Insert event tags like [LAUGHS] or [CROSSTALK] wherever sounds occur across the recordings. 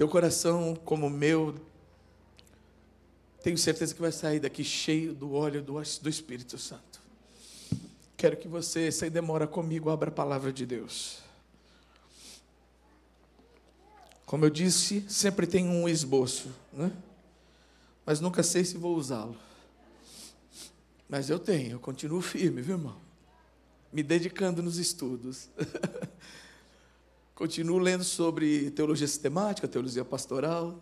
Teu coração, como o meu, tenho certeza que vai sair daqui cheio do óleo do, do Espírito Santo. Quero que você, sem demora comigo, abra a palavra de Deus. Como eu disse, sempre tem um esboço, né? mas nunca sei se vou usá-lo. Mas eu tenho, eu continuo firme, viu, irmão? Me dedicando nos estudos. [LAUGHS] continuo lendo sobre teologia sistemática, teologia pastoral,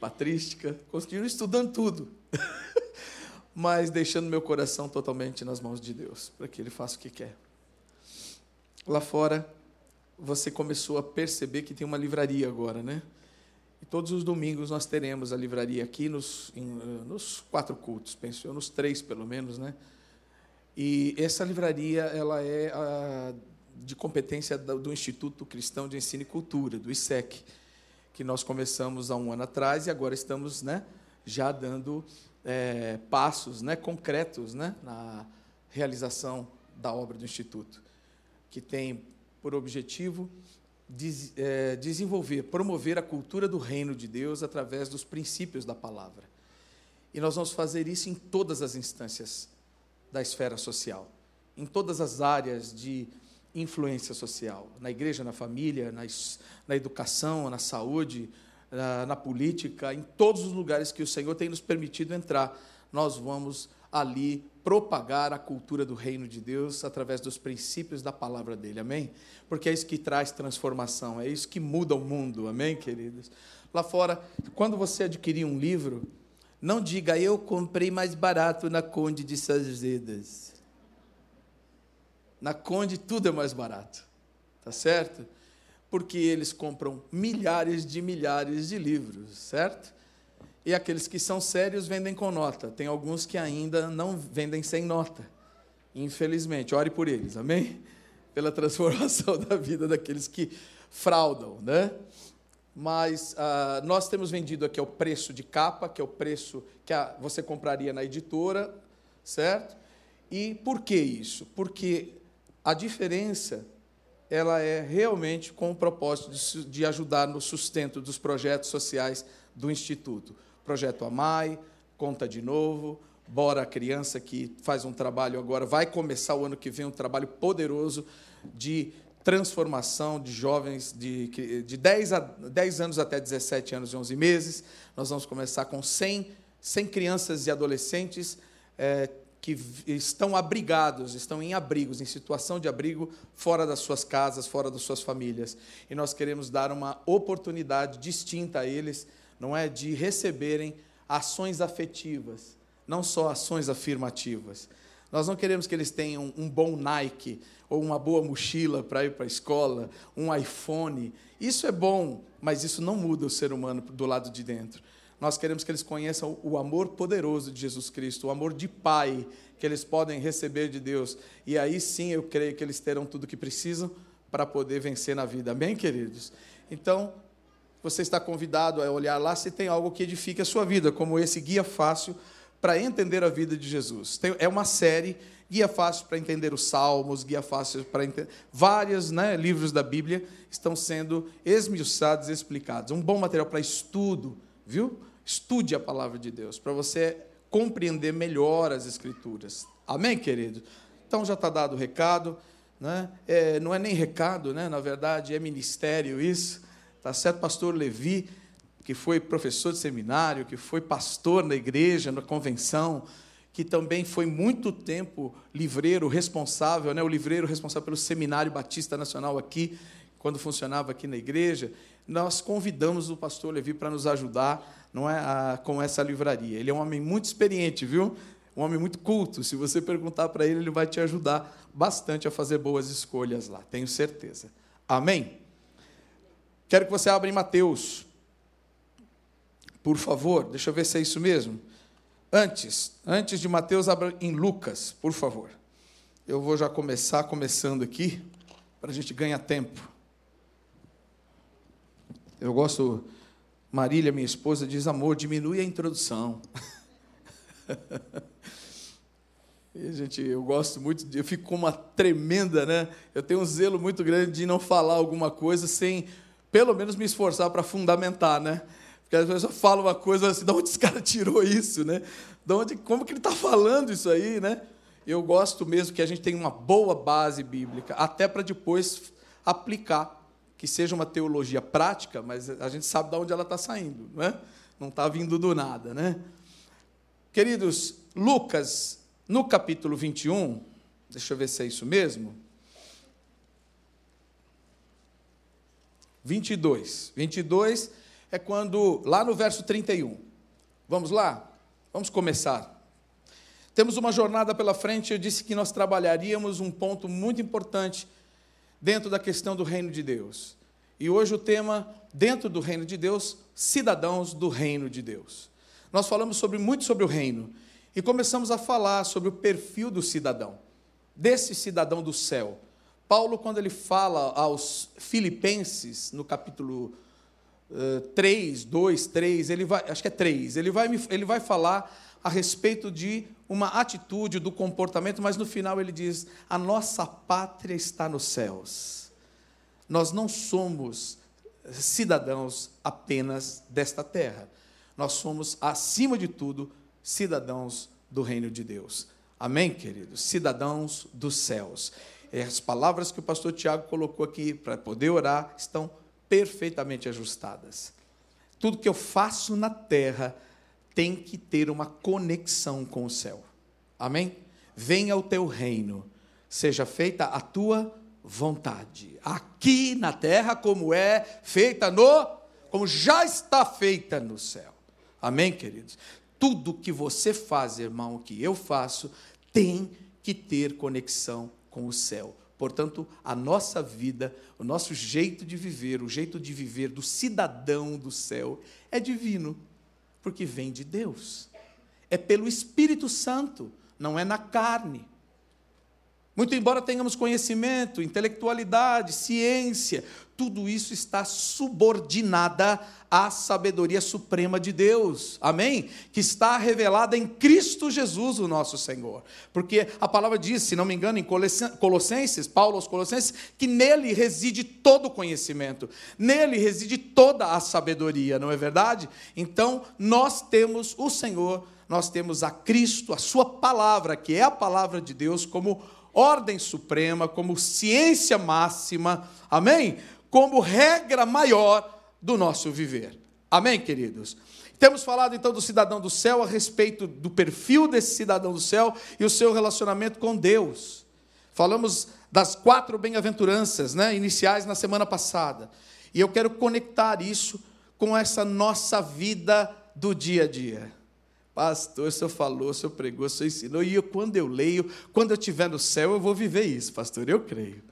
patrística, continuo estudando tudo. [LAUGHS] Mas deixando meu coração totalmente nas mãos de Deus, para que Ele faça o que quer. Lá fora, você começou a perceber que tem uma livraria agora, né? E todos os domingos nós teremos a livraria aqui nos, em, eh, nos quatro cultos, penso eu, nos três pelo menos, né? E essa livraria ela é a, de competência do, Instituto Cristão de Ensino e Cultura, do ISEC, que nós começamos há um ano atrás e agora estamos, né, já dando é, passos, né, concretos, né, na realização da obra do Instituto, que tem por objetivo des, é, desenvolver, promover a cultura do reino de Deus através dos princípios da palavra. E nós vamos fazer isso em todas as instâncias da esfera social, em todas as áreas de influência social, na igreja, na família, na, na educação, na saúde, na, na política, em todos os lugares que o Senhor tem nos permitido entrar, nós vamos ali propagar a cultura do reino de Deus através dos princípios da palavra dele, amém? Porque é isso que traz transformação, é isso que muda o mundo, amém, queridos? Lá fora, quando você adquirir um livro, não diga eu comprei mais barato na Conde de Sazedas. Na Conde tudo é mais barato, tá certo? Porque eles compram milhares de milhares de livros, certo? E aqueles que são sérios vendem com nota. Tem alguns que ainda não vendem sem nota. Infelizmente, ore por eles, amém? Pela transformação [LAUGHS] da vida daqueles que fraudam, né? Mas ah, nós temos vendido aqui o preço de capa, que é o preço que a, você compraria na editora, certo? E por que isso? Porque a diferença ela é realmente com o propósito de, de ajudar no sustento dos projetos sociais do Instituto projeto Amai, Conta de Novo, Bora Criança, que faz um trabalho agora, vai começar o ano que vem um trabalho poderoso de transformação de jovens de, de 10, a, 10 anos até 17 anos e 11 meses. Nós vamos começar com 100, 100 crianças e adolescentes é, que estão abrigados, estão em abrigos, em situação de abrigo, fora das suas casas, fora das suas famílias. E nós queremos dar uma oportunidade distinta a eles não é de receberem ações afetivas, não só ações afirmativas. Nós não queremos que eles tenham um bom Nike ou uma boa mochila para ir para a escola, um iPhone. Isso é bom, mas isso não muda o ser humano do lado de dentro. Nós queremos que eles conheçam o amor poderoso de Jesus Cristo, o amor de Pai que eles podem receber de Deus. E aí sim eu creio que eles terão tudo o que precisam para poder vencer na vida. Amém, queridos? Então, você está convidado a olhar lá se tem algo que edifique a sua vida, como esse guia fácil para entender a vida de Jesus. Tem, é uma série, guia fácil para entender os Salmos, guia fácil para entender. Vários né, livros da Bíblia estão sendo esmiuçados e explicados. Um bom material para estudo, viu? Estude a palavra de Deus, para você compreender melhor as Escrituras. Amém, querido? Então já está dado o recado. Né? É, não é nem recado, né? na verdade, é ministério isso. Tá certo? Pastor Levi, que foi professor de seminário, que foi pastor na igreja, na convenção, que também foi muito tempo livreiro responsável, né, o livreiro responsável pelo Seminário Batista Nacional aqui, quando funcionava aqui na igreja. Nós convidamos o pastor Levi para nos ajudar não é, a, com essa livraria. Ele é um homem muito experiente, viu? Um homem muito culto. Se você perguntar para ele, ele vai te ajudar bastante a fazer boas escolhas lá, tenho certeza. Amém? Quero que você abra em Mateus. Por favor, deixa eu ver se é isso mesmo. Antes, antes de Mateus, abra em Lucas, por favor. Eu vou já começar começando aqui, para a gente ganhar tempo. Eu gosto, Marília, minha esposa, diz: amor, diminui a introdução. [LAUGHS] E, gente, eu gosto muito, eu fico com uma tremenda, né? Eu tenho um zelo muito grande de não falar alguma coisa sem pelo menos me esforçar para fundamentar, né? Porque vezes eu falo uma coisa assim, de onde esse cara tirou isso, né? De onde, como que ele está falando isso aí, né? Eu gosto mesmo que a gente tenha uma boa base bíblica, até para depois aplicar, que seja uma teologia prática, mas a gente sabe de onde ela está saindo, não é? Não está vindo do nada, né? Queridos, Lucas, no capítulo 21, deixa eu ver se é isso mesmo. 22. 22 é quando, lá no verso 31. Vamos lá? Vamos começar. Temos uma jornada pela frente. Eu disse que nós trabalharíamos um ponto muito importante dentro da questão do reino de Deus. E hoje o tema, dentro do reino de Deus, cidadãos do reino de Deus. Nós falamos sobre, muito sobre o reino e começamos a falar sobre o perfil do cidadão, desse cidadão do céu. Paulo, quando ele fala aos Filipenses, no capítulo uh, 3, 2, 3, ele vai, acho que é 3, ele vai, ele vai falar a respeito de uma atitude, do comportamento, mas no final ele diz: a nossa pátria está nos céus. Nós não somos cidadãos apenas desta terra. Nós somos, acima de tudo, cidadãos do reino de Deus. Amém, queridos? Cidadãos dos céus. É, as palavras que o pastor Tiago colocou aqui para poder orar estão perfeitamente ajustadas. Tudo que eu faço na terra tem que ter uma conexão com o céu. Amém? Venha o teu reino, seja feita a tua vontade, aqui na terra como é feita no, como já está feita no céu. Amém, queridos? Tudo que você faz, irmão, que eu faço, tem que ter conexão com o céu. Portanto, a nossa vida, o nosso jeito de viver, o jeito de viver do cidadão do céu é divino, porque vem de Deus. É pelo Espírito Santo, não é na carne. Muito embora tenhamos conhecimento, intelectualidade, ciência, tudo isso está subordinada à sabedoria suprema de Deus. Amém? Que está revelada em Cristo Jesus, o nosso Senhor. Porque a palavra diz, se não me engano, em Colossenses, Paulo aos Colossenses, que nele reside todo o conhecimento, nele reside toda a sabedoria, não é verdade? Então, nós temos o Senhor, nós temos a Cristo, a sua palavra, que é a palavra de Deus, como ordem suprema, como ciência máxima, amém? Como regra maior do nosso viver. Amém, queridos? Temos falado então do cidadão do céu a respeito do perfil desse cidadão do céu e o seu relacionamento com Deus. Falamos das quatro bem-aventuranças né, iniciais na semana passada. E eu quero conectar isso com essa nossa vida do dia a dia. Pastor, o senhor falou, o senhor pregou, o senhor ensinou, e eu, quando eu leio, quando eu estiver no céu, eu vou viver isso, pastor, eu creio.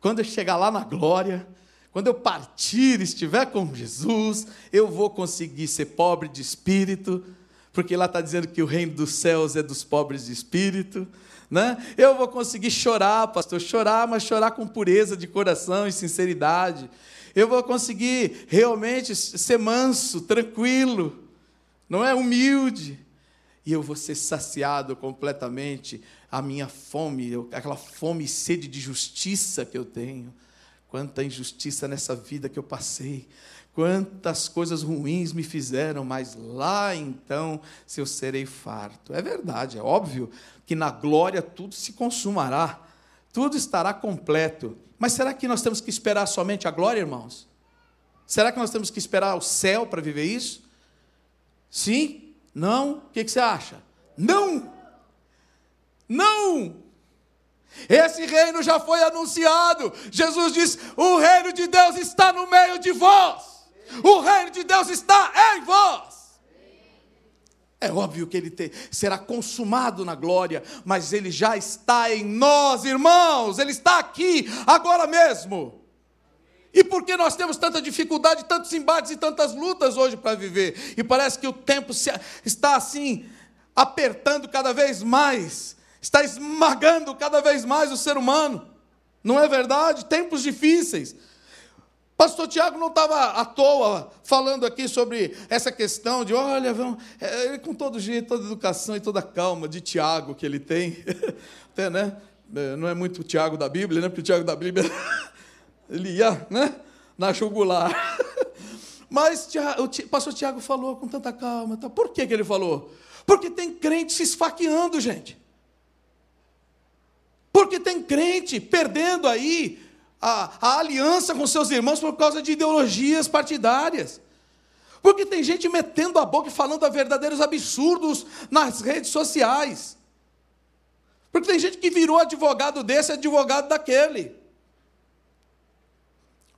Quando eu chegar lá na glória, quando eu partir, estiver com Jesus, eu vou conseguir ser pobre de espírito, porque lá está dizendo que o reino dos céus é dos pobres de espírito. Né? Eu vou conseguir chorar, pastor, chorar, mas chorar com pureza de coração e sinceridade. Eu vou conseguir realmente ser manso, tranquilo não é humilde. E eu vou ser saciado completamente a minha fome, aquela fome e sede de justiça que eu tenho. Quanta injustiça nessa vida que eu passei, quantas coisas ruins me fizeram, mas lá então se eu serei farto. É verdade, é óbvio que na glória tudo se consumará, tudo estará completo. Mas será que nós temos que esperar somente a glória, irmãos? Será que nós temos que esperar o céu para viver isso? Sim? Não? O que, que você acha? Não! Não! Esse reino já foi anunciado. Jesus diz: o reino de Deus está no meio de vós. O reino de Deus está em vós. É óbvio que ele será consumado na glória, mas ele já está em nós, irmãos. Ele está aqui, agora mesmo. E por que nós temos tanta dificuldade, tantos embates e tantas lutas hoje para viver? E parece que o tempo está assim, apertando cada vez mais, está esmagando cada vez mais o ser humano. Não é verdade? Tempos difíceis. Pastor Tiago não estava à toa falando aqui sobre essa questão de, olha, vamos, é, com todo jeito, toda educação e toda calma de Tiago que ele tem. [LAUGHS] Até, né? É, não é muito o Tiago da Bíblia, né? Porque o Tiago da Bíblia [LAUGHS] Elia, né? na jugular. [LAUGHS] Mas o pastor Tiago falou com tanta calma. Tá? Por que, que ele falou? Porque tem crente se esfaqueando, gente. Porque tem crente perdendo aí a, a aliança com seus irmãos por causa de ideologias partidárias. Porque tem gente metendo a boca e falando verdadeiros absurdos nas redes sociais. Porque tem gente que virou advogado desse, advogado daquele.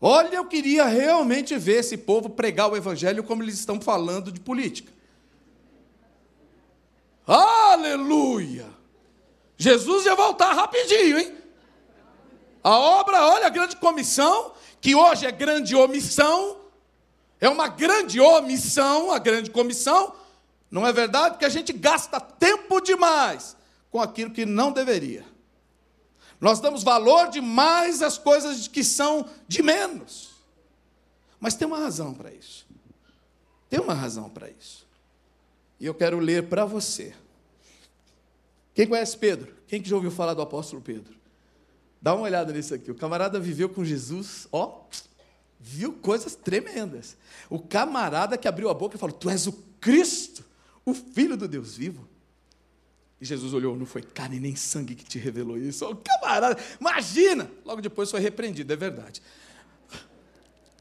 Olha, eu queria realmente ver esse povo pregar o evangelho como eles estão falando de política. Aleluia! Jesus ia voltar rapidinho, hein? A obra, olha a grande comissão, que hoje é grande omissão, é uma grande omissão, a grande comissão, não é verdade? Que a gente gasta tempo demais com aquilo que não deveria. Nós damos valor demais às coisas que são de menos. Mas tem uma razão para isso. Tem uma razão para isso. E eu quero ler para você. Quem conhece Pedro? Quem que já ouviu falar do apóstolo Pedro? Dá uma olhada nisso aqui. O camarada viveu com Jesus, ó, viu coisas tremendas. O camarada que abriu a boca e falou: Tu és o Cristo, o Filho do Deus vivo. E Jesus olhou, não foi carne nem sangue que te revelou isso. Oh, camarada, imagina! Logo depois foi repreendido, é verdade.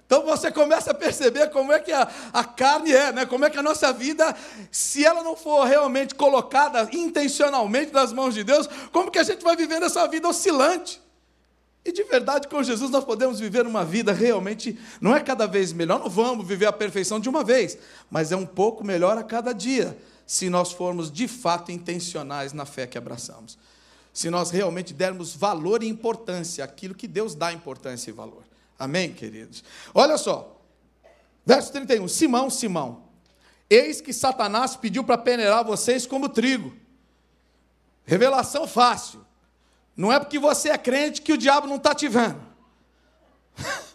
Então você começa a perceber como é que a, a carne é, né? como é que a nossa vida, se ela não for realmente colocada intencionalmente nas mãos de Deus, como que a gente vai viver essa vida oscilante? E de verdade, com Jesus nós podemos viver uma vida realmente, não é cada vez melhor, não vamos viver a perfeição de uma vez, mas é um pouco melhor a cada dia se nós formos de fato intencionais na fé que abraçamos. Se nós realmente dermos valor e importância àquilo que Deus dá importância e valor. Amém, queridos? Olha só, verso 31. Simão, Simão, eis que Satanás pediu para peneirar vocês como trigo. Revelação fácil. Não é porque você é crente que o diabo não está te vendo. [LAUGHS]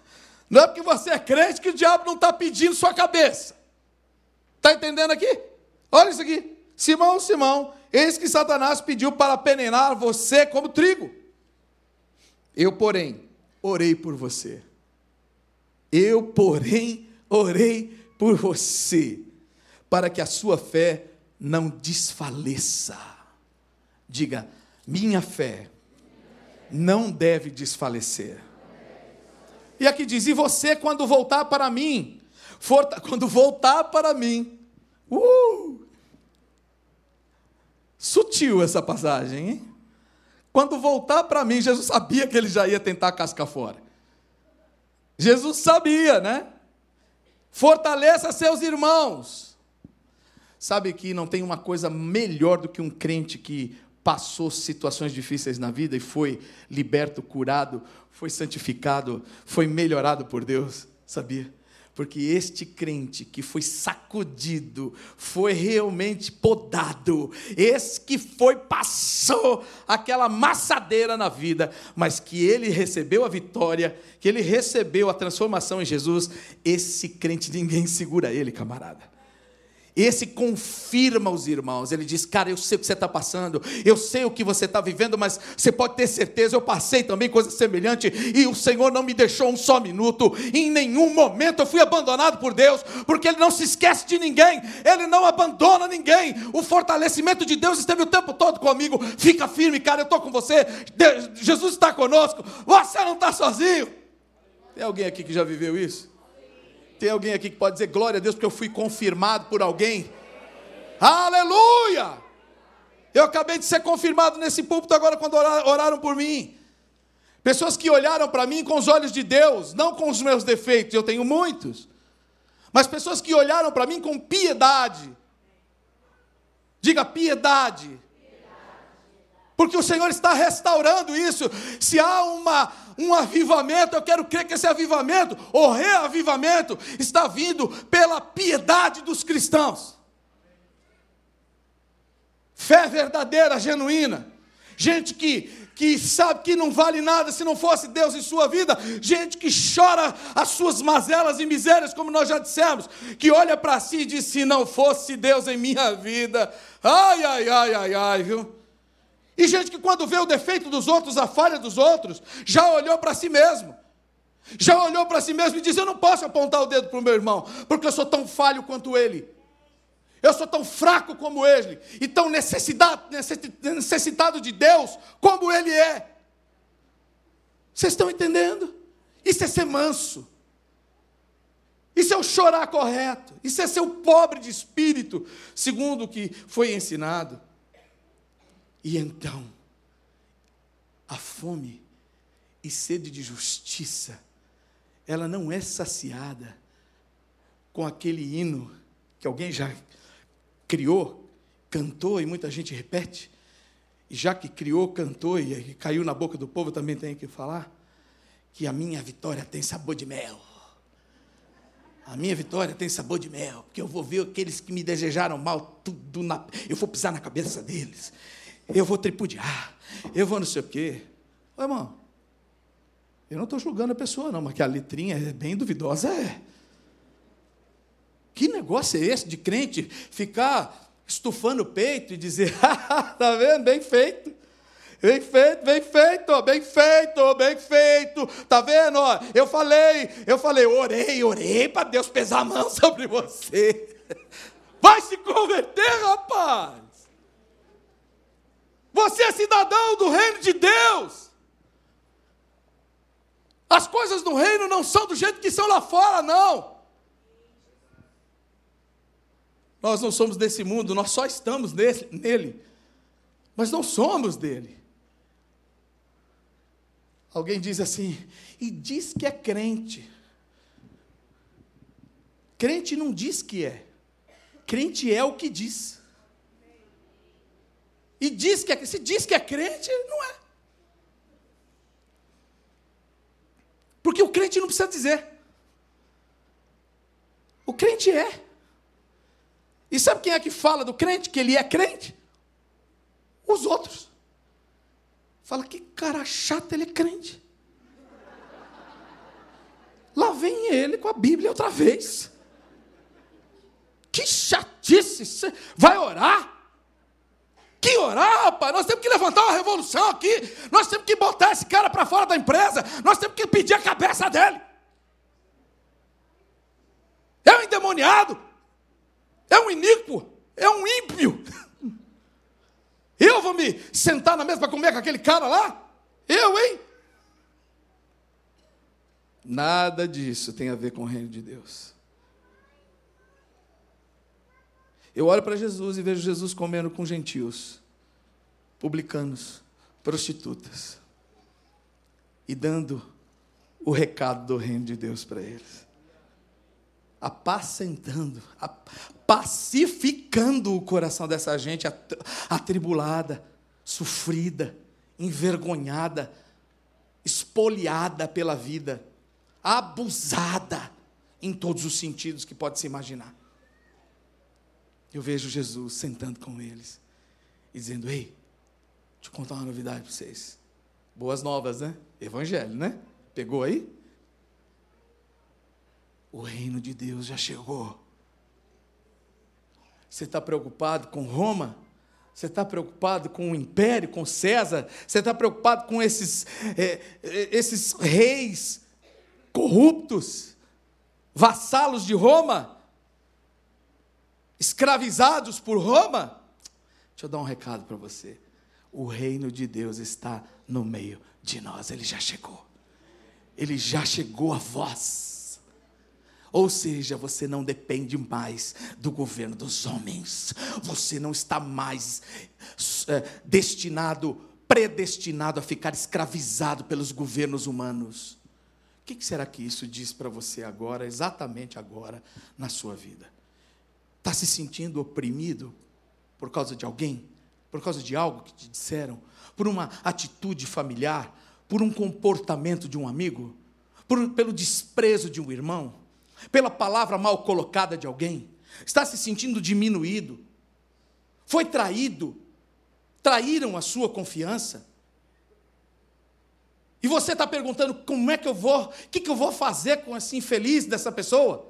Não é porque você é crente que o diabo não está pedindo sua cabeça. Está entendendo aqui? Olha isso aqui. Simão, Simão, eis que Satanás pediu para peneirar você como trigo. Eu, porém, orei por você. Eu, porém, orei por você, para que a sua fé não desfaleça. Diga, minha fé não deve desfalecer. E aqui diz: E você, quando voltar para mim, for, [LAUGHS] quando voltar para mim, uh, Sutil essa passagem, hein? Quando voltar para mim, Jesus sabia que ele já ia tentar cascar fora. Jesus sabia, né? Fortaleça seus irmãos. Sabe que não tem uma coisa melhor do que um crente que passou situações difíceis na vida e foi liberto, curado, foi santificado, foi melhorado por Deus, sabia? Porque este crente que foi sacudido, foi realmente podado, esse que foi, passou aquela maçadeira na vida, mas que ele recebeu a vitória, que ele recebeu a transformação em Jesus, esse crente ninguém segura ele, camarada. Esse confirma os irmãos. Ele diz: Cara, eu sei o que você está passando, eu sei o que você está vivendo, mas você pode ter certeza, eu passei também coisa semelhante e o Senhor não me deixou um só minuto. Em nenhum momento eu fui abandonado por Deus, porque Ele não se esquece de ninguém, Ele não abandona ninguém. O fortalecimento de Deus esteve o tempo todo comigo. Fica firme, cara, eu estou com você. Jesus está conosco, você não está sozinho. Tem alguém aqui que já viveu isso? Tem alguém aqui que pode dizer glória a Deus porque eu fui confirmado por alguém? Aleluia! Eu acabei de ser confirmado nesse púlpito agora quando oraram por mim. Pessoas que olharam para mim com os olhos de Deus, não com os meus defeitos, eu tenho muitos. Mas pessoas que olharam para mim com piedade. Diga piedade. Porque o Senhor está restaurando isso. Se há uma, um avivamento, eu quero crer que esse avivamento, ou reavivamento, está vindo pela piedade dos cristãos. Fé verdadeira, genuína. Gente que, que sabe que não vale nada se não fosse Deus em sua vida. Gente que chora as suas mazelas e misérias, como nós já dissemos. Que olha para si e diz: se não fosse Deus em minha vida. Ai, ai, ai, ai, ai, viu? E gente que, quando vê o defeito dos outros, a falha dos outros, já olhou para si mesmo. Já olhou para si mesmo e disse: Eu não posso apontar o dedo para o meu irmão, porque eu sou tão falho quanto ele. Eu sou tão fraco como ele, e tão necessitado de Deus como ele é. Vocês estão entendendo? Isso é ser manso. Isso é o chorar correto. Isso é ser o pobre de espírito, segundo o que foi ensinado. E então, a fome e sede de justiça, ela não é saciada com aquele hino que alguém já criou, cantou e muita gente repete. E já que criou, cantou e caiu na boca do povo, também tem que falar que a minha vitória tem sabor de mel. A minha vitória tem sabor de mel, porque eu vou ver aqueles que me desejaram mal, tudo na, eu vou pisar na cabeça deles, eu vou tripudiar, eu vou não sei o quê. Ô, irmão, eu não estou julgando a pessoa, não, mas que a letrinha é bem duvidosa, é. Que negócio é esse de crente ficar estufando o peito e dizer, [LAUGHS] tá vendo? Bem feito. Bem feito, bem feito, bem feito, bem feito. Tá vendo? Eu falei, eu falei, orei, orei para Deus pesar a mão [LAUGHS] sobre você. Vai se converter, rapaz. Você é cidadão do reino de Deus. As coisas no reino não são do jeito que são lá fora, não. Nós não somos desse mundo, nós só estamos nele, nele, mas não somos dele. Alguém diz assim, e diz que é crente. Crente não diz que é, crente é o que diz. E diz que é, se diz que é crente, não é. Porque o crente não precisa dizer. O crente é. E sabe quem é que fala do crente, que ele é crente? Os outros. Fala que cara chato, ele é crente. Lá vem ele com a Bíblia outra vez. Que chatice! Vai orar? Que orar, rapaz? Nós temos que levantar uma revolução aqui. Nós temos que botar esse cara para fora da empresa. Nós temos que pedir a cabeça dele. É um endemoniado. É um iníquo, é um ímpio. Eu vou me sentar na mesa para comer com aquele cara lá? Eu, hein? Nada disso tem a ver com o reino de Deus. Eu olho para Jesus e vejo Jesus comendo com gentios, publicanos, prostitutas, e dando o recado do reino de Deus para eles apacentando, pacificando o coração dessa gente atribulada, sofrida, envergonhada, espoliada pela vida, abusada em todos os sentidos que pode se imaginar. Eu vejo Jesus sentando com eles e dizendo: Ei, deixa eu contar uma novidade para vocês. Boas novas, né? Evangelho, né? Pegou aí? O reino de Deus já chegou. Você está preocupado com Roma? Você está preocupado com o império, com César? Você está preocupado com esses, é, é, esses reis corruptos, vassalos de Roma, escravizados por Roma? Deixa eu dar um recado para você. O reino de Deus está no meio de nós, ele já chegou. Ele já chegou a vós. Ou seja, você não depende mais do governo dos homens. Você não está mais é, destinado, predestinado a ficar escravizado pelos governos humanos. O que será que isso diz para você agora, exatamente agora, na sua vida? Está se sentindo oprimido por causa de alguém? Por causa de algo que te disseram? Por uma atitude familiar? Por um comportamento de um amigo? Por, pelo desprezo de um irmão? pela palavra mal colocada de alguém, está se sentindo diminuído, foi traído, traíram a sua confiança. E você está perguntando como é que eu vou, o que, que eu vou fazer com esse infeliz dessa pessoa?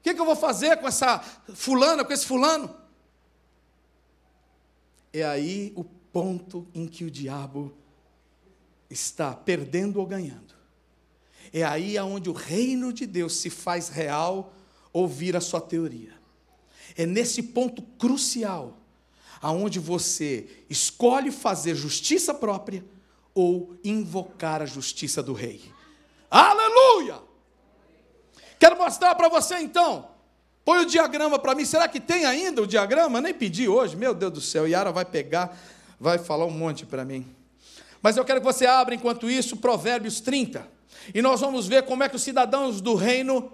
O que, que eu vou fazer com essa fulana, com esse fulano? É aí o ponto em que o diabo está perdendo ou ganhando. é aí aonde o reino de Deus se faz real ouvir a sua teoria. É nesse ponto crucial aonde você escolhe fazer justiça própria ou invocar a justiça do rei. Aleluia! Quero mostrar para você então. Põe o diagrama para mim. Será que tem ainda o diagrama? Nem pedi hoje. Meu Deus do céu. Yara vai pegar, vai falar um monte para mim. Mas eu quero que você abra, enquanto isso, Provérbios 30. E nós vamos ver como é que os cidadãos do reino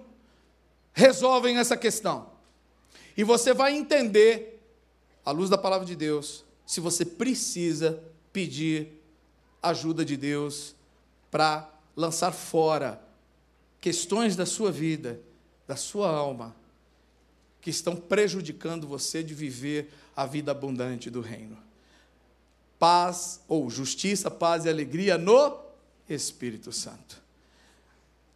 resolvem essa questão. E você vai entender, à luz da palavra de Deus, se você precisa pedir ajuda de Deus para lançar fora questões da sua vida, da sua alma, que estão prejudicando você de viver a vida abundante do reino. Paz ou justiça, paz e alegria no Espírito Santo.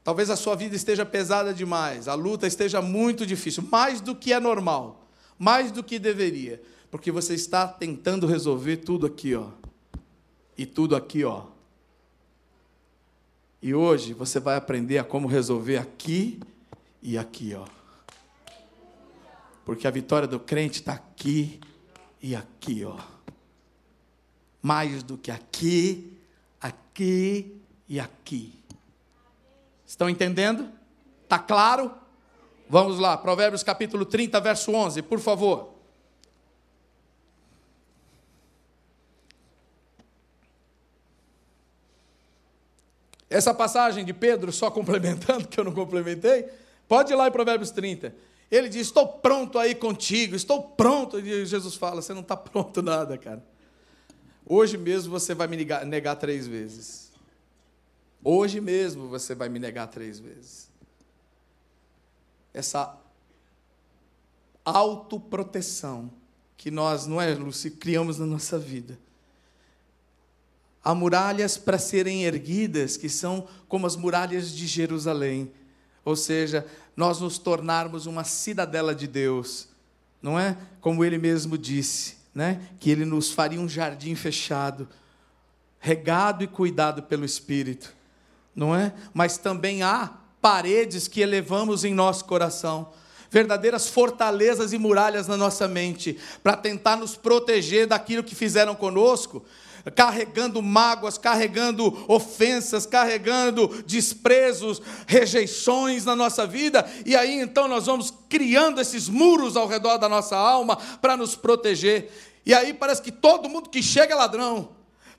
Talvez a sua vida esteja pesada demais, a luta esteja muito difícil, mais do que é normal, mais do que deveria, porque você está tentando resolver tudo aqui, ó. E tudo aqui, ó. E hoje você vai aprender a como resolver aqui e aqui, ó. Porque a vitória do crente está aqui e aqui, ó. Mais do que aqui, aqui e aqui. Estão entendendo? Está claro? Vamos lá, Provérbios capítulo 30, verso 11, por favor. Essa passagem de Pedro, só complementando, [LAUGHS] que eu não complementei, pode ir lá em Provérbios 30. Ele diz: Estou pronto aí contigo, estou pronto. E Jesus fala: Você não está pronto [LAUGHS] nada, cara. Hoje mesmo você vai me negar, negar três vezes. Hoje mesmo você vai me negar três vezes. Essa autoproteção que nós, não é, Luci, criamos na nossa vida. Há muralhas para serem erguidas que são como as muralhas de Jerusalém. Ou seja, nós nos tornarmos uma cidadela de Deus. Não é? Como ele mesmo disse, né? Que ele nos faria um jardim fechado, regado e cuidado pelo Espírito não é? Mas também há paredes que elevamos em nosso coração, verdadeiras fortalezas e muralhas na nossa mente, para tentar nos proteger daquilo que fizeram conosco, carregando mágoas, carregando ofensas, carregando desprezos, rejeições na nossa vida, e aí então nós vamos criando esses muros ao redor da nossa alma para nos proteger. E aí parece que todo mundo que chega é ladrão,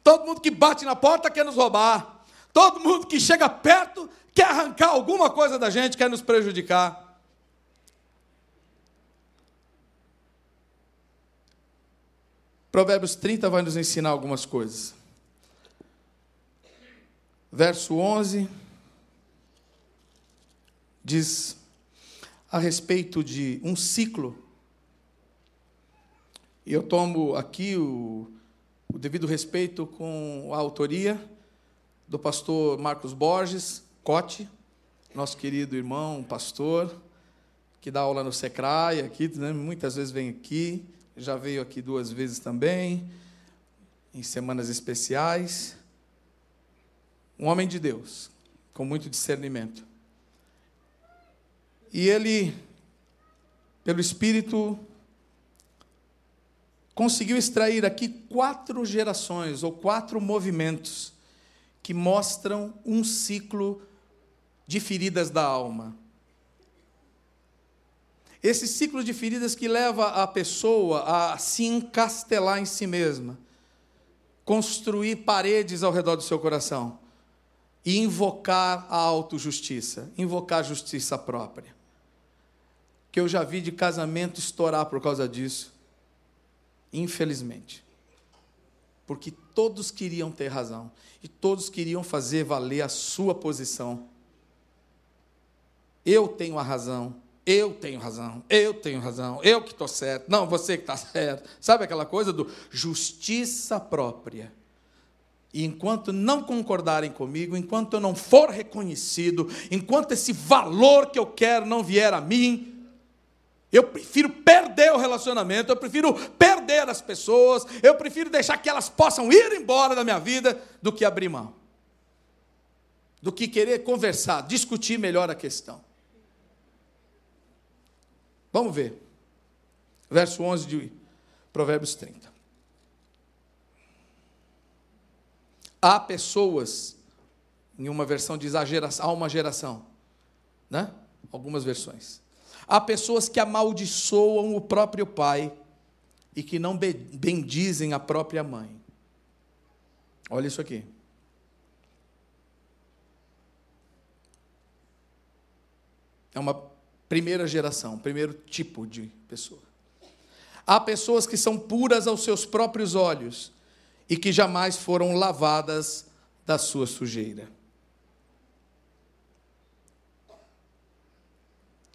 todo mundo que bate na porta quer nos roubar. Todo mundo que chega perto quer arrancar alguma coisa da gente, quer nos prejudicar. Provérbios 30 vai nos ensinar algumas coisas. Verso 11 diz a respeito de um ciclo. E eu tomo aqui o, o devido respeito com a autoria do pastor Marcos Borges, Cote, nosso querido irmão, pastor, que dá aula no Secrai, aqui, né, muitas vezes vem aqui, já veio aqui duas vezes também, em semanas especiais. Um homem de Deus, com muito discernimento. E ele, pelo Espírito, conseguiu extrair aqui quatro gerações, ou quatro movimentos, que mostram um ciclo de feridas da alma. Esse ciclo de feridas que leva a pessoa a se encastelar em si mesma, construir paredes ao redor do seu coração e invocar a autojustiça, invocar a justiça própria. Que eu já vi de casamento estourar por causa disso, infelizmente. Porque todos queriam ter razão e todos queriam fazer valer a sua posição. Eu tenho a razão, eu tenho razão, eu tenho razão, eu que estou certo, não, você que está [LAUGHS] certo. Sabe aquela coisa do justiça própria? E enquanto não concordarem comigo, enquanto eu não for reconhecido, enquanto esse valor que eu quero não vier a mim, eu prefiro perder o relacionamento, eu prefiro perder as pessoas, eu prefiro deixar que elas possam ir embora da minha vida do que abrir mão. do que querer conversar, discutir melhor a questão. Vamos ver. Verso 11 de Provérbios 30. Há pessoas, em uma versão diz a geração, há uma geração, né? Algumas versões. Há pessoas que amaldiçoam o próprio pai e que não bendizem a própria mãe. Olha isso aqui. É uma primeira geração, primeiro tipo de pessoa. Há pessoas que são puras aos seus próprios olhos e que jamais foram lavadas da sua sujeira.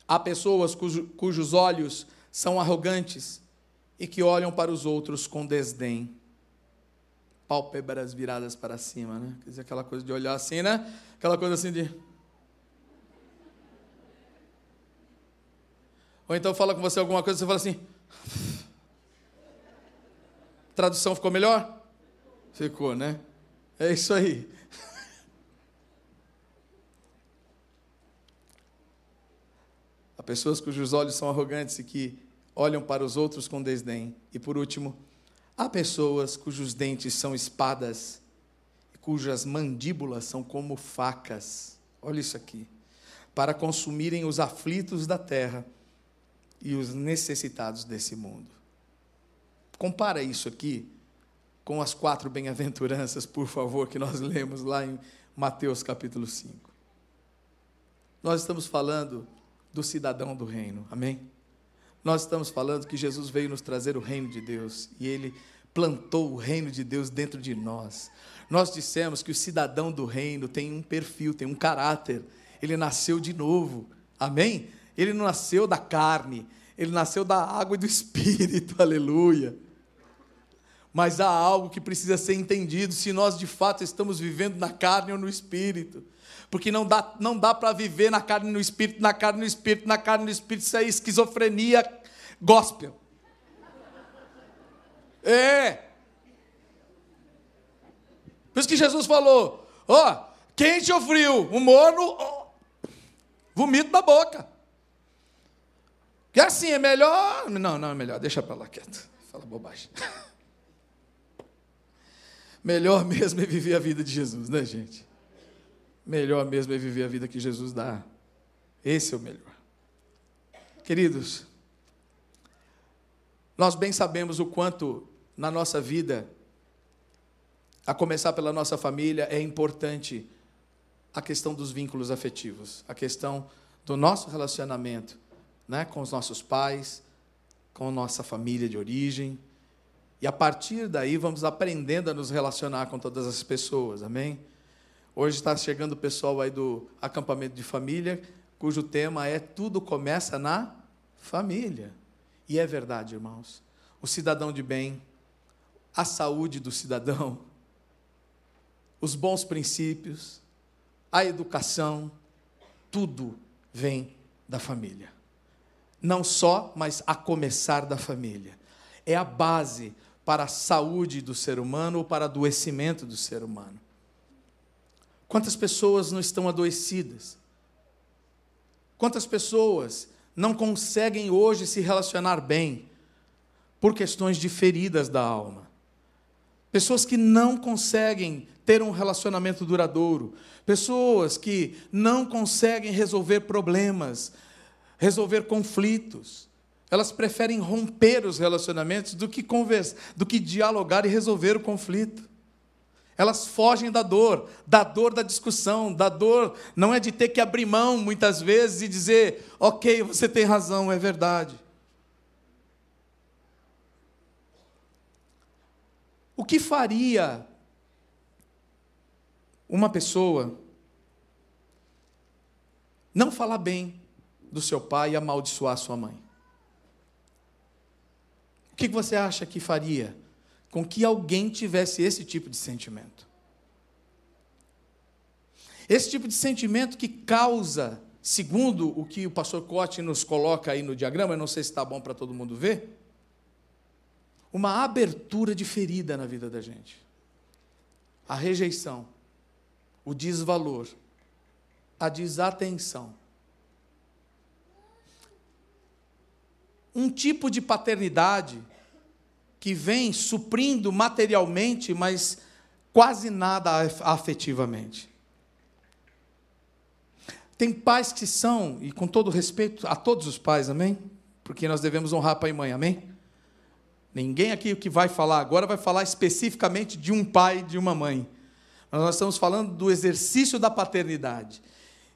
Há pessoas cujo, cujos olhos são arrogantes e que olham para os outros com desdém. Pálpebras viradas para cima, né? Quer dizer, aquela coisa de olhar assim, né? Aquela coisa assim de. Ou então fala com você alguma coisa e você fala assim. Tradução ficou melhor? Ficou, né? É isso aí. Há pessoas cujos olhos são arrogantes e que olham para os outros com desdém. E por último, há pessoas cujos dentes são espadas e cujas mandíbulas são como facas. Olha isso aqui. Para consumirem os aflitos da terra e os necessitados desse mundo. Compara isso aqui com as quatro bem-aventuranças, por favor, que nós lemos lá em Mateus capítulo 5. Nós estamos falando do cidadão do reino, amém? Nós estamos falando que Jesus veio nos trazer o reino de Deus e ele plantou o reino de Deus dentro de nós. Nós dissemos que o cidadão do reino tem um perfil, tem um caráter, ele nasceu de novo, amém? Ele não nasceu da carne, ele nasceu da água e do [LAUGHS] espírito, aleluia. Mas há algo que precisa ser entendido se nós de fato estamos vivendo na carne ou no espírito. Porque não dá, não dá para viver na carne e no espírito, na carne e no espírito, na carne e no espírito, isso é esquizofrenia gospel. É. Por isso que Jesus falou: ó, oh, quente ou frio, o morno, oh, vomito da boca. Que assim é melhor. Não, não é melhor, deixa para lá quieto. Fala bobagem. [LAUGHS] Melhor mesmo é viver a vida de Jesus, né, gente? Melhor mesmo é viver a vida que Jesus dá. Esse é o melhor. Queridos, nós bem sabemos o quanto na nossa vida, a começar pela nossa família, é importante a questão dos vínculos afetivos, a questão do nosso relacionamento né, com os nossos pais, com nossa família de origem. E a partir daí vamos aprendendo a nos relacionar com todas as pessoas, amém? Hoje está chegando o pessoal aí do acampamento de família, cujo tema é Tudo começa na família. E é verdade, irmãos. O cidadão de bem, a saúde do cidadão, os bons princípios, a educação, tudo vem da família não só, mas a começar da família. É a base para a saúde do ser humano ou para o adoecimento do ser humano. Quantas pessoas não estão adoecidas? Quantas pessoas não conseguem hoje se relacionar bem por questões de feridas da alma? Pessoas que não conseguem ter um relacionamento duradouro, pessoas que não conseguem resolver problemas, resolver conflitos. Elas preferem romper os relacionamentos do que conversar, do que dialogar e resolver o conflito. Elas fogem da dor, da dor da discussão, da dor não é de ter que abrir mão muitas vezes e dizer, ok, você tem razão, é verdade. O que faria uma pessoa não falar bem do seu pai e amaldiçoar sua mãe? O que você acha que faria com que alguém tivesse esse tipo de sentimento? Esse tipo de sentimento que causa, segundo o que o pastor Cote nos coloca aí no diagrama, eu não sei se está bom para todo mundo ver, uma abertura de ferida na vida da gente. A rejeição, o desvalor, a desatenção. Um tipo de paternidade que vem suprindo materialmente, mas quase nada afetivamente. Tem pais que são, e com todo respeito a todos os pais, amém? Porque nós devemos honrar pai e mãe, amém? Ninguém aqui que vai falar agora vai falar especificamente de um pai e de uma mãe. Mas nós estamos falando do exercício da paternidade.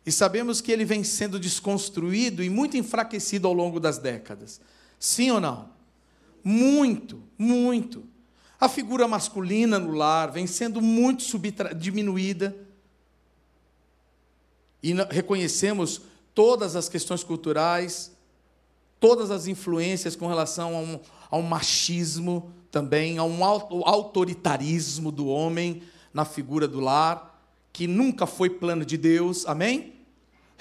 E sabemos que ele vem sendo desconstruído e muito enfraquecido ao longo das décadas. Sim ou não? Muito, muito. A figura masculina no lar vem sendo muito diminuída e reconhecemos todas as questões culturais, todas as influências com relação a um, a um machismo também, a um autoritarismo do homem na figura do lar, que nunca foi plano de Deus, amém?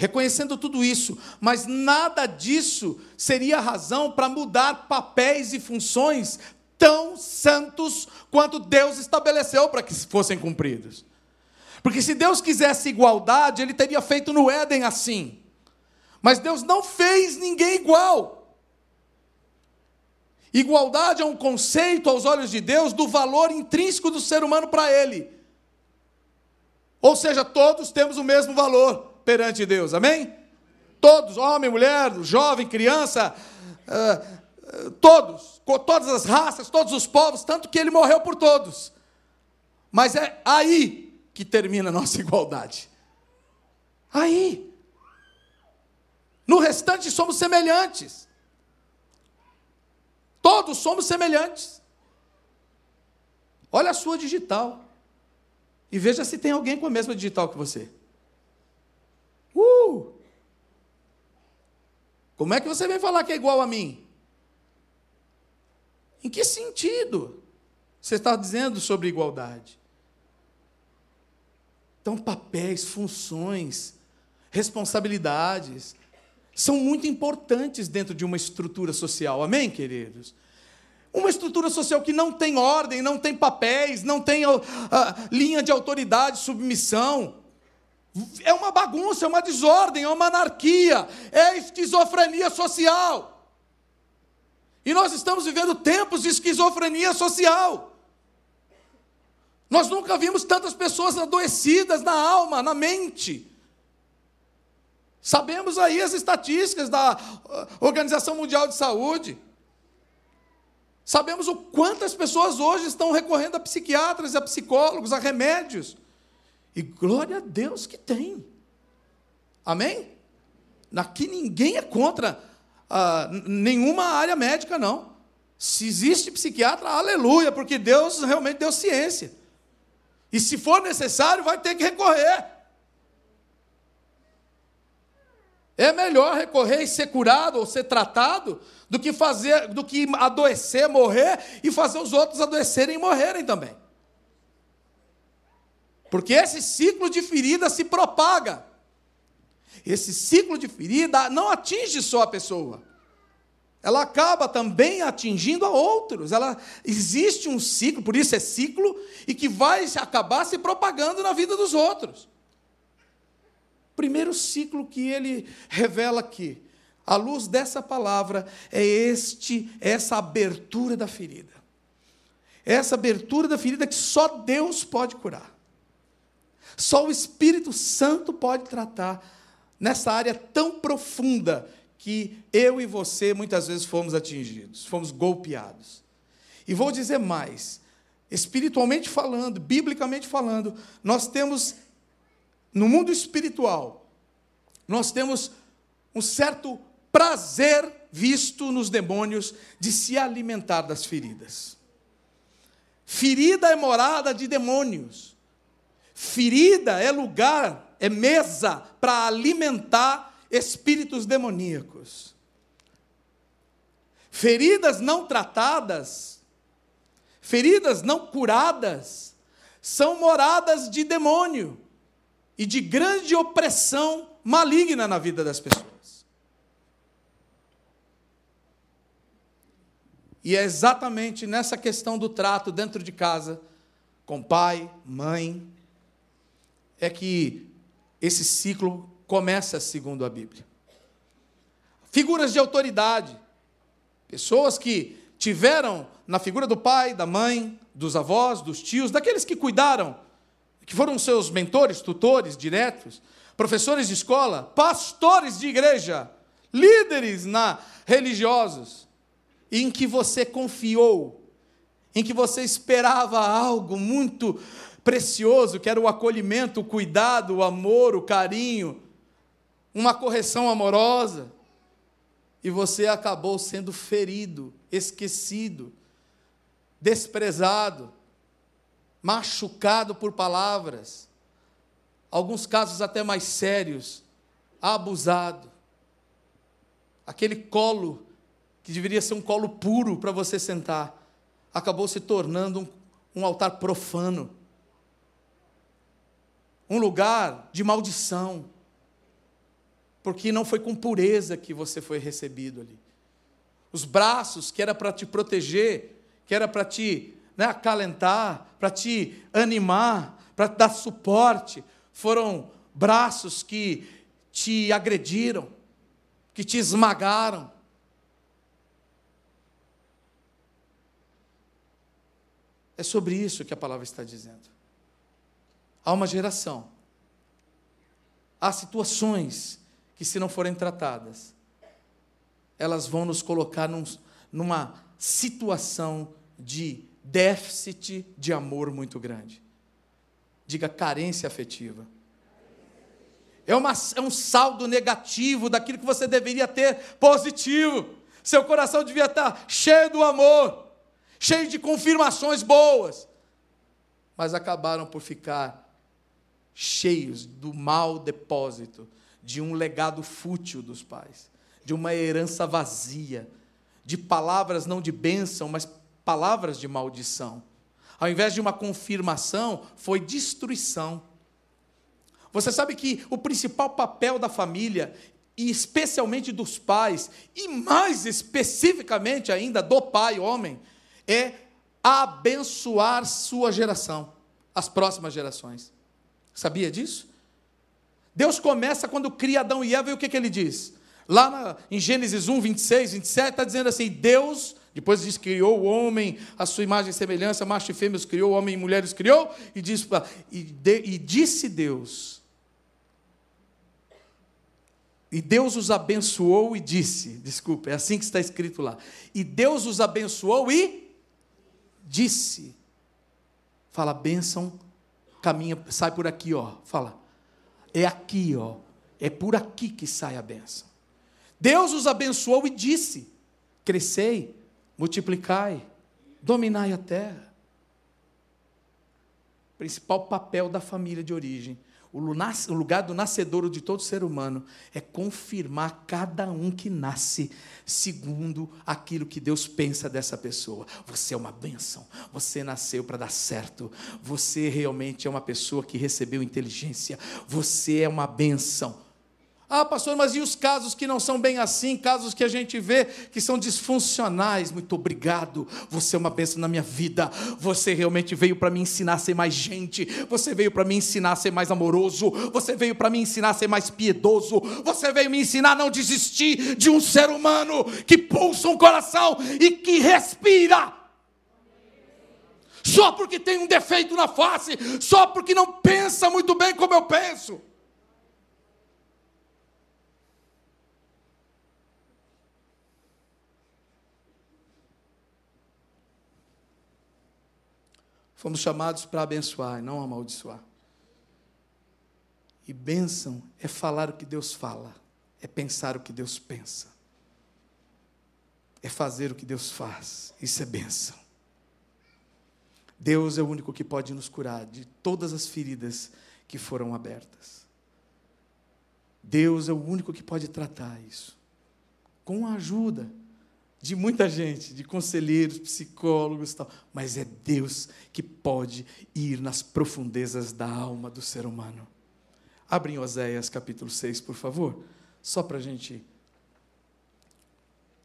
Reconhecendo tudo isso, mas nada disso seria razão para mudar papéis e funções tão santos quanto Deus estabeleceu para que fossem cumpridos. Porque se Deus quisesse igualdade, ele teria feito no Éden assim. Mas Deus não fez ninguém igual. Igualdade é um conceito aos olhos de Deus do valor intrínseco do ser humano para ele. Ou seja, todos temos o mesmo valor perante Deus, amém? Todos, homem, mulher, jovem, criança, uh, uh, todos, todas as raças, todos os povos, tanto que ele morreu por todos. Mas é aí que termina a nossa [LAUGHS] igualdade. Aí. No restante somos semelhantes. Todos somos semelhantes. Olha a sua digital. E veja se tem alguém com a mesma digital que você. Uh! Como é que você vem falar que é igual a mim? Em que sentido você está dizendo sobre igualdade? Então, papéis, funções, responsabilidades são muito importantes dentro de uma estrutura social. Amém, queridos? Uma estrutura social que não tem ordem, não tem papéis, não tem uh, linha de autoridade, submissão. É uma bagunça, é uma desordem, é uma anarquia, é esquizofrenia social. E nós estamos vivendo tempos de esquizofrenia social. Nós nunca vimos tantas pessoas adoecidas na alma, na mente. Sabemos aí as estatísticas da uh, Organização Mundial de Saúde. Sabemos o quantas pessoas hoje estão recorrendo a psiquiatras, a psicólogos, a remédios. E glória a Deus que tem. Amém? Aqui ninguém é contra uh, nenhuma área médica, não. Se existe psiquiatra, aleluia, porque Deus realmente deu ciência. E se for necessário, vai ter que recorrer. É melhor recorrer e ser curado ou ser tratado do que fazer, do que adoecer, morrer e fazer os outros adoecerem e morrerem também. Porque esse ciclo de ferida se propaga. Esse ciclo de ferida não atinge só a pessoa ela acaba também atingindo a outros. Ela existe um ciclo, por isso é ciclo, e que vai acabar se propagando na vida dos outros. Primeiro ciclo que ele revela aqui, à luz dessa palavra, é este essa abertura da ferida. Essa abertura da ferida que só Deus pode curar. Só o Espírito Santo pode tratar nessa área tão profunda que eu e você muitas vezes fomos atingidos, fomos golpeados. E vou dizer mais, espiritualmente falando, biblicamente falando, nós temos, no mundo espiritual, nós temos um certo prazer visto nos demônios de se alimentar das feridas. Ferida é morada de demônios. Ferida é lugar, é mesa para alimentar espíritos demoníacos. Feridas não tratadas, feridas não curadas, são moradas de demônio e de grande opressão maligna na vida das pessoas. E é exatamente nessa questão do trato dentro de casa, com pai, mãe, é que esse ciclo começa segundo a Bíblia. Figuras de autoridade, pessoas que tiveram na figura do pai, da mãe, dos avós, dos tios, daqueles que cuidaram, que foram seus mentores, tutores diretos, professores de escola, pastores de igreja, líderes na religiosos, em que você confiou, em que você esperava algo muito precioso, que era o acolhimento, o cuidado, o amor, o carinho, uma correção amorosa, e você acabou sendo ferido, esquecido, desprezado, machucado por palavras, alguns casos até mais sérios, abusado. Aquele colo, que deveria ser um colo puro para você sentar, acabou se tornando um, um altar profano, um lugar de maldição, porque não foi com pureza que você foi recebido ali. Os braços que era para te proteger, que era para te né, acalentar, para te animar, para dar suporte, foram braços que te agrediram, que te esmagaram. É sobre isso que a palavra está dizendo. Há uma geração, há situações que, se não forem tratadas, elas vão nos colocar num, numa situação de déficit de amor muito grande. Diga carência afetiva. É, uma, é um saldo negativo daquilo que você deveria ter positivo. Seu coração devia estar cheio do amor, cheio de confirmações boas. Mas acabaram por ficar cheios do mau depósito de um legado fútil dos pais, de uma herança vazia, de palavras não de bênção, mas palavras de maldição. Ao invés de uma confirmação, foi destruição. Você sabe que o principal papel da família, e especialmente dos pais, e mais especificamente ainda do pai, homem, é abençoar sua geração, as próximas gerações. Sabia disso? Deus começa quando cria Adão e Eva, e o que, que ele diz? Lá na, em Gênesis 1, 26, 27, está dizendo assim: Deus depois diz criou o homem, a sua imagem e semelhança, macho e fêmea os criou, homem e mulheres criou, e, diz, e, de, e disse Deus. E Deus os abençoou e disse, desculpa, é assim que está escrito lá. E Deus os abençoou e disse. Fala, bênção, caminha, sai por aqui, ó. Fala, é aqui, ó. É por aqui que sai a bênção. Deus os abençoou e disse: crescei, multiplicai, dominai a terra. Principal papel da família de origem. O lugar do nascedouro de todo ser humano é confirmar cada um que nasce segundo aquilo que Deus pensa dessa pessoa. Você é uma bênção, você nasceu para dar certo, você realmente é uma pessoa que recebeu inteligência, você é uma bênção. Ah, pastor, mas e os casos que não são bem assim, casos que a gente vê que são disfuncionais? Muito obrigado, você é uma bênção na minha vida. Você realmente veio para me ensinar a ser mais gente, você veio para me ensinar a ser mais amoroso, você veio para me ensinar a ser mais piedoso, você veio me ensinar a não desistir de um ser humano que pulsa um coração e que respira. Só porque tem um defeito na face, só porque não pensa muito bem como eu penso. Fomos chamados para abençoar, não amaldiçoar. E bênção é falar o que Deus fala, é pensar o que Deus pensa, é fazer o que Deus faz. Isso é bênção. Deus é o único que pode nos curar de todas as feridas que foram abertas. Deus é o único que pode tratar isso. Com a ajuda de muita gente, de conselheiros, psicólogos e tal, mas é Deus que pode ir nas profundezas da alma do ser humano. Abre em Oséias capítulo 6, por favor, só para a gente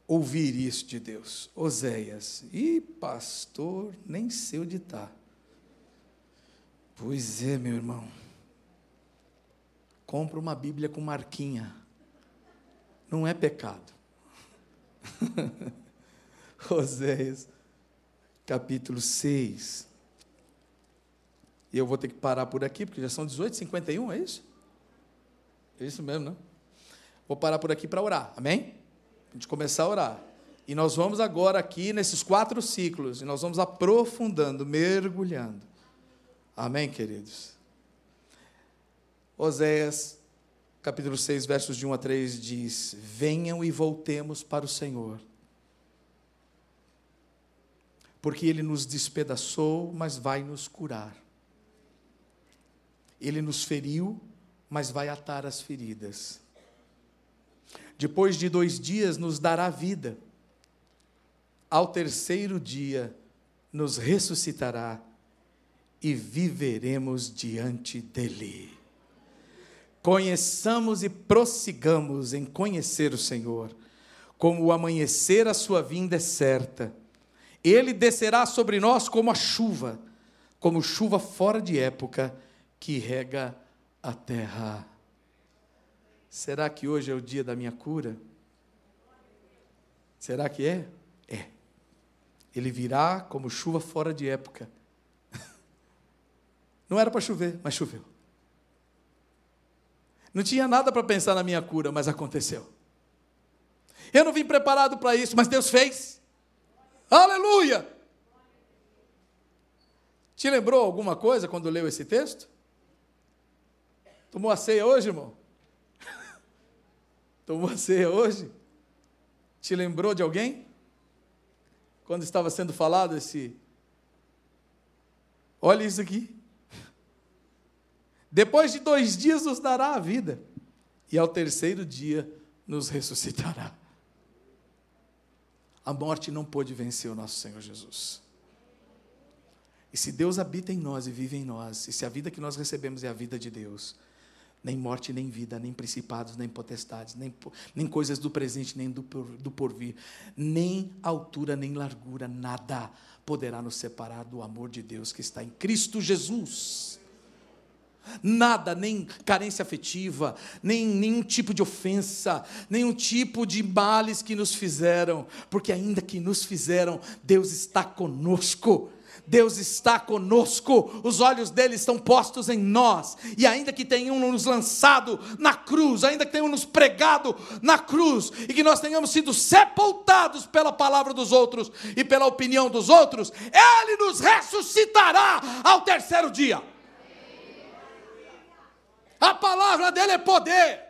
ouvir isso de Deus. Oséias, e pastor, nem sei onde está. Pois é, meu irmão. compra uma Bíblia com marquinha. Não é pecado. [LAUGHS] Oséias, capítulo 6. E eu vou ter que parar por aqui, porque já são 18h51, é isso? É isso mesmo, não? Vou parar por aqui para orar, amém? A gente começar a orar. E nós vamos agora aqui nesses quatro ciclos, e nós vamos aprofundando, mergulhando. Amém, queridos? Oséias, capítulo 6, versos de 1 a 3 diz: Venham e voltemos para o Senhor. Porque Ele nos despedaçou, mas vai nos curar. Ele nos feriu, mas vai atar as feridas. Depois de dois dias, nos dará vida ao terceiro dia nos ressuscitará e viveremos diante dele. Conheçamos e prossigamos em conhecer o Senhor, como o amanhecer a sua vinda é certa. Ele descerá sobre nós como a chuva, como chuva fora de época que rega a terra. Será que hoje é o dia da minha cura? Será que é? É. Ele virá como chuva fora de época. [LAUGHS] Não era para chover, mas choveu. Não tinha nada para pensar na minha cura, mas aconteceu. Eu não vim preparado para isso, mas Deus fez. Aleluia! Te lembrou alguma coisa quando leu esse texto? Tomou a ceia hoje, irmão? [LAUGHS] Tomou a ceia hoje? Te lembrou de alguém? quando estava sendo falado esse. Olha isso aqui. Depois de dois dias nos dará a vida, e ao terceiro dia nos ressuscitará. A morte não pôde vencer o nosso Senhor Jesus. E se Deus habita em nós e vive em nós, e se a vida que nós recebemos é a vida de Deus, nem morte, nem vida, nem principados, nem potestades, nem, nem coisas do presente, nem do, do porvir, nem altura, nem largura, nada poderá nos separar do amor de Deus que está em Cristo Jesus. Nada, nem carência afetiva, nem nenhum tipo de ofensa, nenhum tipo de males que nos fizeram, porque ainda que nos fizeram, Deus está conosco. Deus está conosco, os olhos dele estão postos em nós, e ainda que tenham nos lançado na cruz, ainda que tenham nos pregado na cruz, e que nós tenhamos sido sepultados pela palavra dos outros e pela opinião dos outros, ele nos ressuscitará ao terceiro dia. A palavra dele é poder.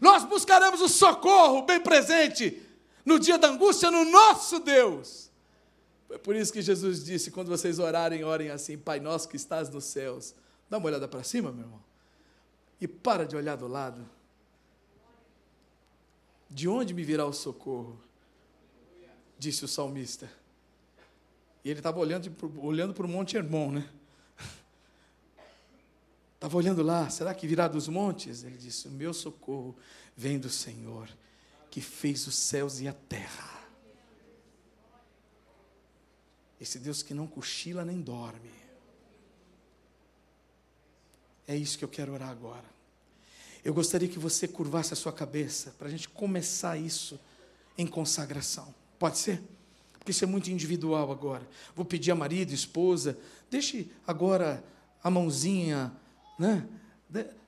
Nós buscaremos o socorro bem presente no dia da angústia no nosso Deus. É por isso que Jesus disse: quando vocês orarem, orem assim, Pai nosso que estás nos céus. Dá uma olhada para cima, meu irmão. E para de olhar do lado. De onde me virá o socorro? Disse o salmista. E ele estava olhando, olhando para o Monte Hermon, né? Estava olhando lá, será que virá dos montes? Ele disse: O meu socorro vem do Senhor, que fez os céus e a terra. Esse Deus que não cochila nem dorme. É isso que eu quero orar agora. Eu gostaria que você curvasse a sua cabeça para a gente começar isso em consagração. Pode ser? Porque isso é muito individual agora. Vou pedir a marido, esposa, deixe agora a mãozinha, né?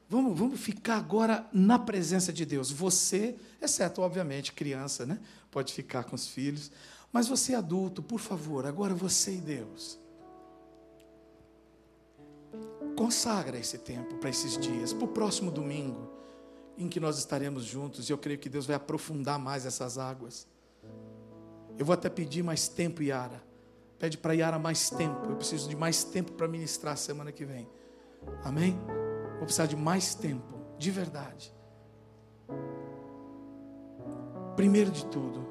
Vamos, vamos ficar agora na presença de Deus. Você, exceto, obviamente, criança, né? Pode ficar com os filhos. Mas você adulto, por favor, agora você e Deus. Consagra esse tempo para esses dias, para o próximo domingo, em que nós estaremos juntos, e eu creio que Deus vai aprofundar mais essas águas. Eu vou até pedir mais tempo, Yara. Pede para Yara mais tempo. Eu preciso de mais tempo para ministrar semana que vem. Amém? Vou precisar de mais tempo, de verdade. Primeiro de tudo,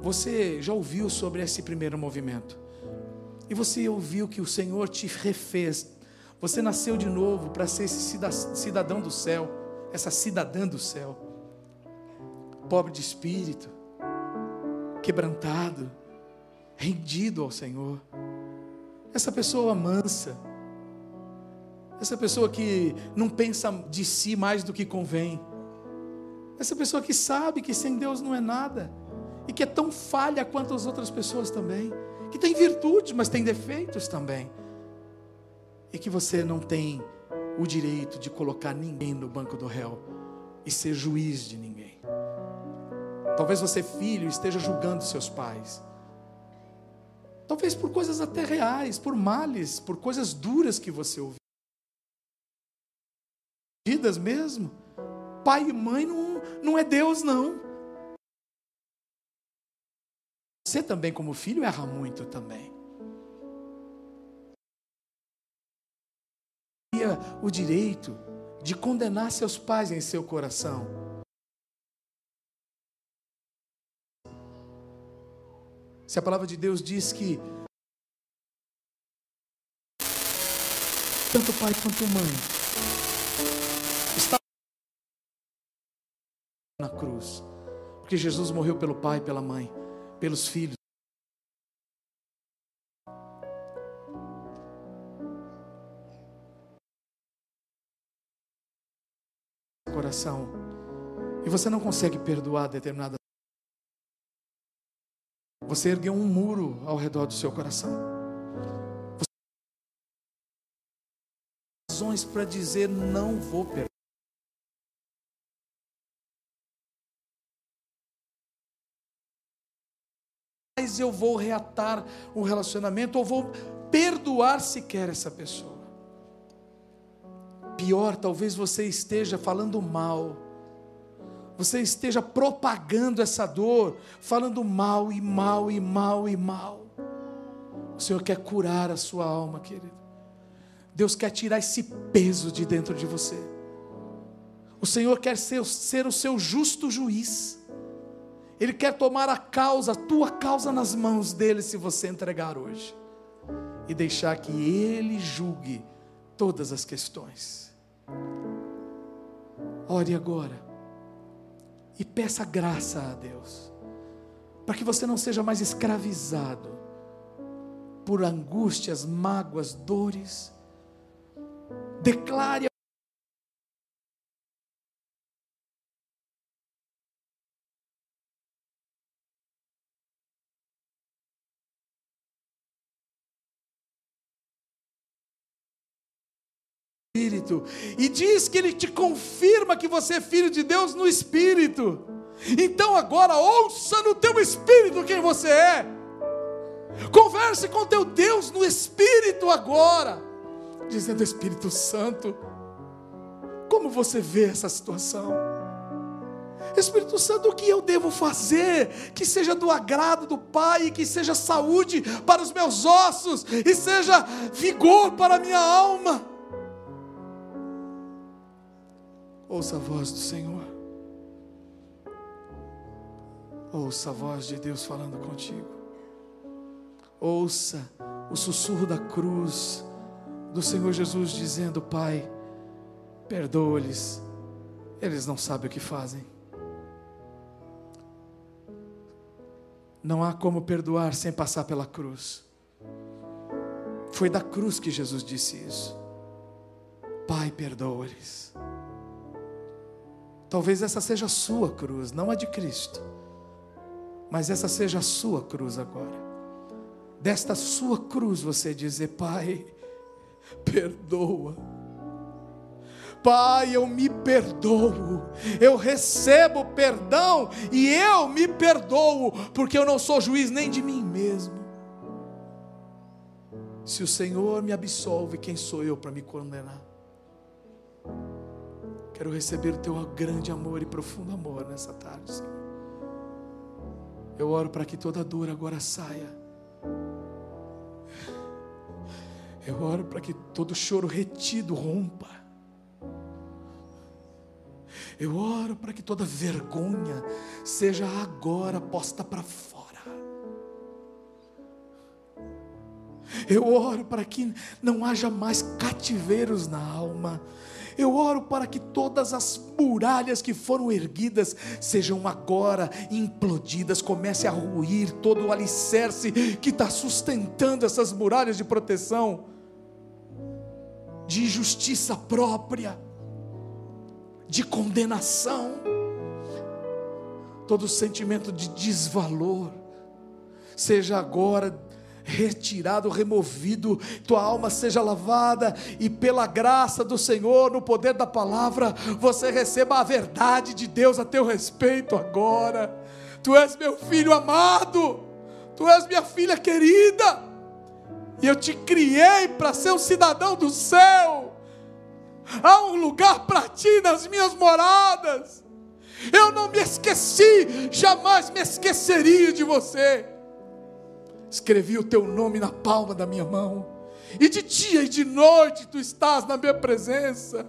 você já ouviu sobre esse primeiro movimento. E você ouviu que o Senhor te refez. Você nasceu de novo para ser esse cidadão do céu, essa cidadã do céu. Pobre de espírito, quebrantado, rendido ao Senhor. Essa pessoa mansa, Essa pessoa que não pensa de si mais do que convém. Essa pessoa que sabe que sem Deus não é nada. E que é tão falha quanto as outras pessoas também. Que tem virtudes, mas tem defeitos também. E que você não tem o direito de colocar ninguém no banco do réu e ser juiz de ninguém. Talvez você, filho, esteja julgando seus pais. Talvez por coisas até reais, por males, por coisas duras que você ouviu. Vidas mesmo. Pai e mãe não, não é Deus, não. Você também, como filho, erra muito também. O direito de condenar seus pais em seu coração. Se a palavra de Deus diz que tanto pai quanto mãe está na cruz, porque Jesus morreu pelo pai, pela mãe, pelos filhos. Coração, e você não consegue perdoar determinada você ergueu um muro ao redor do seu coração. Você razões para dizer não vou perder. Mas eu vou reatar o relacionamento ou vou perdoar sequer essa pessoa. Pior, talvez você esteja falando mal você esteja propagando essa dor, falando mal e mal e mal e mal. O Senhor quer curar a sua alma, querido. Deus quer tirar esse peso de dentro de você. O Senhor quer ser, ser o seu justo juiz. Ele quer tomar a causa, a tua causa nas mãos dele, se você entregar hoje. E deixar que ele julgue todas as questões. Ore agora e peça graça a Deus, para que você não seja mais escravizado por angústias, mágoas, dores. Declare Espírito. E diz que Ele te confirma que você é filho de Deus no Espírito. Então agora ouça no teu Espírito quem você é. Converse com teu Deus no Espírito agora. Dizendo, Espírito Santo, como você vê essa situação? Espírito Santo, o que eu devo fazer que seja do agrado do Pai, que seja saúde para os meus ossos e seja vigor para a minha alma? Ouça a voz do Senhor. Ouça a voz de Deus falando contigo. Ouça o sussurro da cruz do Senhor Jesus dizendo: Pai, perdoa-lhes, eles não sabem o que fazem. Não há como perdoar sem passar pela cruz. Foi da cruz que Jesus disse isso. Pai, perdoa-lhes. Talvez essa seja a sua cruz, não a de Cristo. Mas essa seja a sua cruz agora. Desta sua cruz você dizer: Pai, perdoa. Pai, eu me perdoo, eu recebo perdão e eu me perdoo, porque eu não sou juiz nem de mim mesmo. Se o Senhor me absolve, quem sou eu para me condenar? Quero receber o teu grande amor e profundo amor nessa tarde, Senhor. Eu oro para que toda dor agora saia. Eu oro para que todo choro retido rompa. Eu oro para que toda vergonha seja agora posta para fora. Eu oro para que não haja mais cativeiros na alma. Eu oro para que todas as muralhas que foram erguidas sejam agora implodidas, comece a ruir todo o alicerce que está sustentando essas muralhas de proteção. de justiça própria, de condenação, todo sentimento de desvalor, seja agora retirado, removido, tua alma seja lavada e pela graça do Senhor, no poder da palavra, você receba a verdade de Deus a teu respeito agora. Tu és meu filho amado, tu és minha filha querida, e eu te criei para ser um cidadão do céu. Há um lugar para ti nas minhas moradas. Eu não me esqueci, jamais me esqueceria de você escrevi o teu nome na palma da minha mão, e de dia e de noite tu estás na minha presença.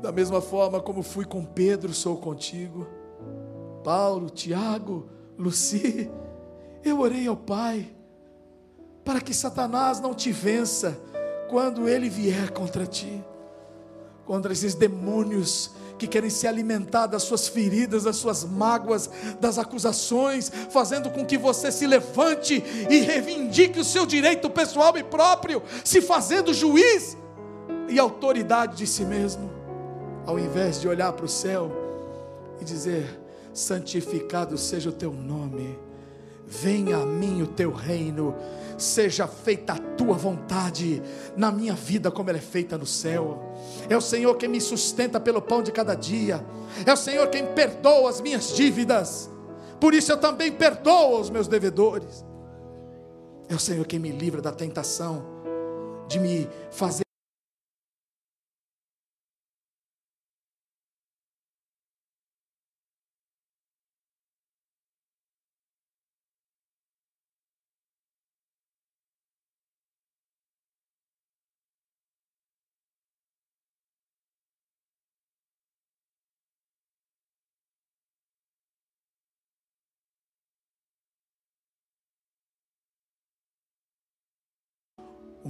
Da mesma forma como fui com Pedro, sou contigo. Paulo, Tiago, Luci, eu orei ao Pai para que Satanás não te vença quando ele vier contra ti, contra esses demônios que querem se alimentar das suas feridas, das suas mágoas, das acusações, fazendo com que você se levante e reivindique o seu direito pessoal e próprio, se fazendo juiz e autoridade de si mesmo, ao invés de olhar para o céu e dizer: santificado seja o teu nome, venha a mim o teu reino seja feita a tua vontade na minha vida, como ela é feita no céu. É o Senhor quem me sustenta pelo pão de cada dia, é o Senhor quem perdoa as minhas dívidas, por isso eu também perdoo os meus devedores. É o Senhor quem me livra da tentação de me fazer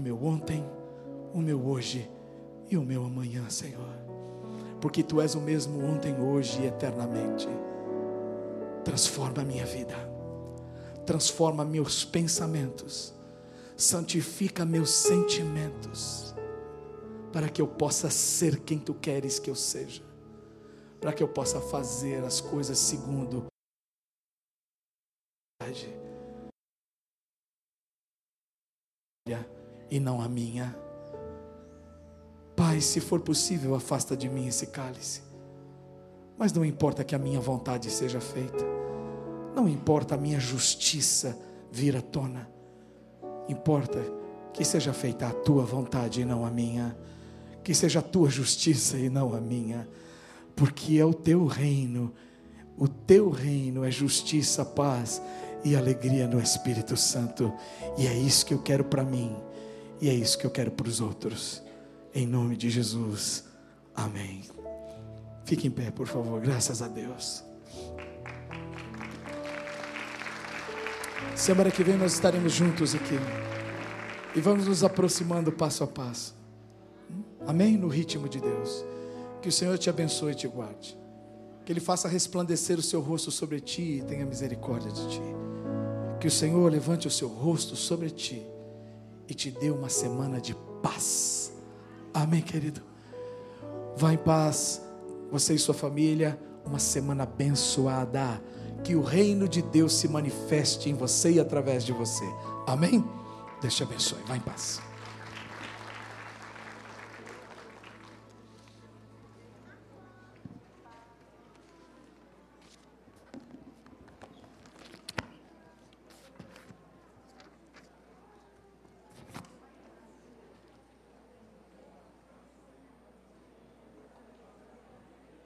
o meu ontem, o meu hoje e o meu amanhã, Senhor. Porque tu és o mesmo ontem, hoje e eternamente. Transforma a minha vida, transforma meus pensamentos, santifica meus sentimentos, para que eu possa ser quem tu queres que eu seja, para que eu possa fazer as coisas segundo a e não a minha. Pai, se for possível, afasta de mim esse cálice. Mas não importa que a minha vontade seja feita. Não importa a minha justiça vir à tona. Importa que seja feita a tua vontade e não a minha. Que seja a tua justiça e não a minha. Porque é o teu reino. O teu reino é justiça, paz e alegria no Espírito Santo. E é isso que eu quero para mim e é isso que eu quero para os outros. Em nome de Jesus. Amém. Fique em pé, por favor. Graças a Deus. Semana que vem nós estaremos juntos aqui. E vamos nos aproximando passo a passo. Amém? No ritmo de Deus. Que o Senhor te abençoe e te guarde. Que Ele faça resplandecer o seu rosto sobre ti e tenha misericórdia de ti. Que o Senhor levante o seu rosto sobre ti e te dê uma semana de paz. Amém, querido? Vá em paz, você e sua família, uma semana abençoada. Que o reino de Deus se manifeste em você e através de você. Amém? Deus te abençoe. Vá em paz.